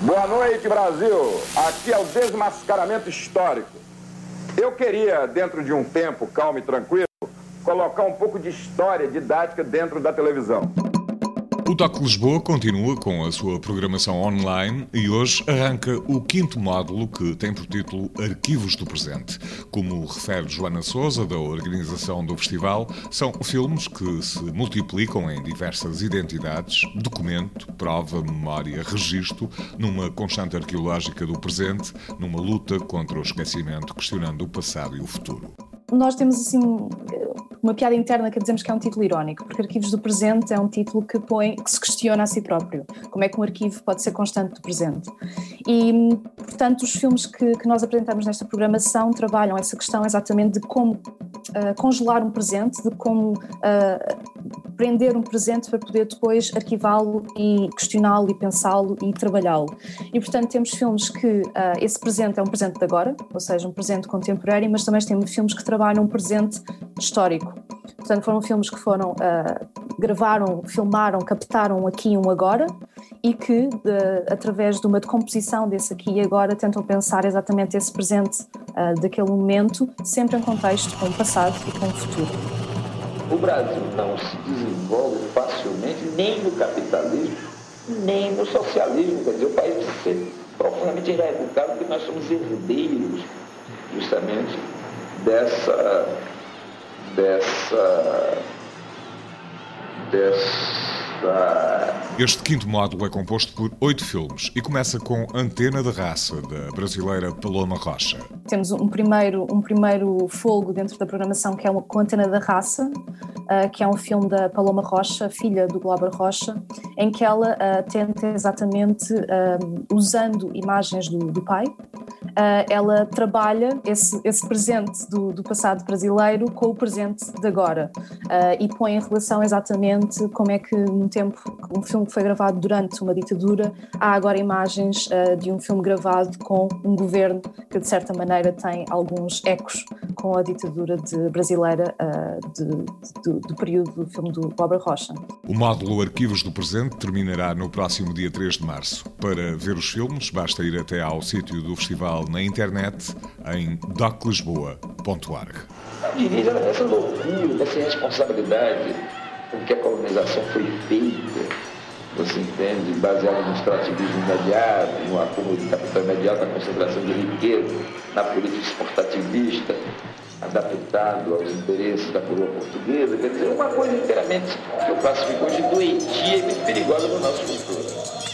Boa noite, Brasil. Aqui é o desmascaramento histórico. Eu queria, dentro de um tempo calmo e tranquilo, colocar um pouco de história didática dentro da televisão. O TOC Lisboa continua com a sua programação online e hoje arranca o quinto módulo que tem por título Arquivos do Presente. Como refere Joana Souza, da organização do festival, são filmes que se multiplicam em diversas identidades, documento, prova, memória, registro, numa constante arqueológica do presente, numa luta contra o esquecimento, questionando o passado e o futuro. Nós temos assim uma piada interna que dizemos que é um título irónico, porque Arquivos do Presente é um título que põe, que se questiona a si próprio. Como é que um arquivo pode ser constante do presente? E, portanto, os filmes que, que nós apresentamos nesta programação trabalham essa questão exatamente de como uh, congelar um presente, de como uh, prender um presente para poder depois arquivá-lo e questioná-lo e pensá-lo e trabalhá-lo. E, portanto, temos filmes que uh, esse presente é um presente de agora, ou seja, um presente contemporâneo, mas também temos filmes que trabalham um presente histórico. Portanto, foram filmes que foram, uh, gravaram, filmaram, captaram aqui e um agora e que, através de uma decomposição desse aqui e agora, tentam pensar exatamente esse presente uh, daquele momento, sempre em contexto com o passado e com o futuro. O Brasil não se desenvolve facilmente nem no capitalismo, nem no socialismo. Quer dizer, o país precisa ser profundamente irrevogável porque nós somos herdeiros justamente dessa dessa dessa este quinto módulo é composto por oito filmes e começa com Antena de Raça, da brasileira Paloma Rocha. Temos um primeiro, um primeiro folgo dentro da programação que é com Antena da Raça, uh, que é um filme da Paloma Rocha, filha do Glauber Rocha, em que ela uh, tenta exatamente, uh, usando imagens do, do pai, ela trabalha esse, esse presente do, do, passado brasileiro com o presente de agora. E põe em relação exatamente como é que num tempo, um filme que foi gravado durante uma ditadura, há agora imagens de um filme gravado com um governo que de certa maneira tem alguns ecos com a ditadura de, brasileira de, de, do, período do filme do Bob Rocha. O módulo Arquivos do Presente terminará no próximo dia 3 de março. Para ver os filmes, basta ir até ao sítio do festival na internet em doclisboa.org. Divisa essa loucura, essa responsabilidade com que a colonização foi feita, você entende, baseado no extrativismo imediato, no acúmulo de capital imediato, na concentração de riqueza, na política exportativista, adaptado aos interesses da coroa portuguesa, quer dizer, uma coisa inteiramente que eu classifico hoje doentia e muito perigosa no nosso cultura.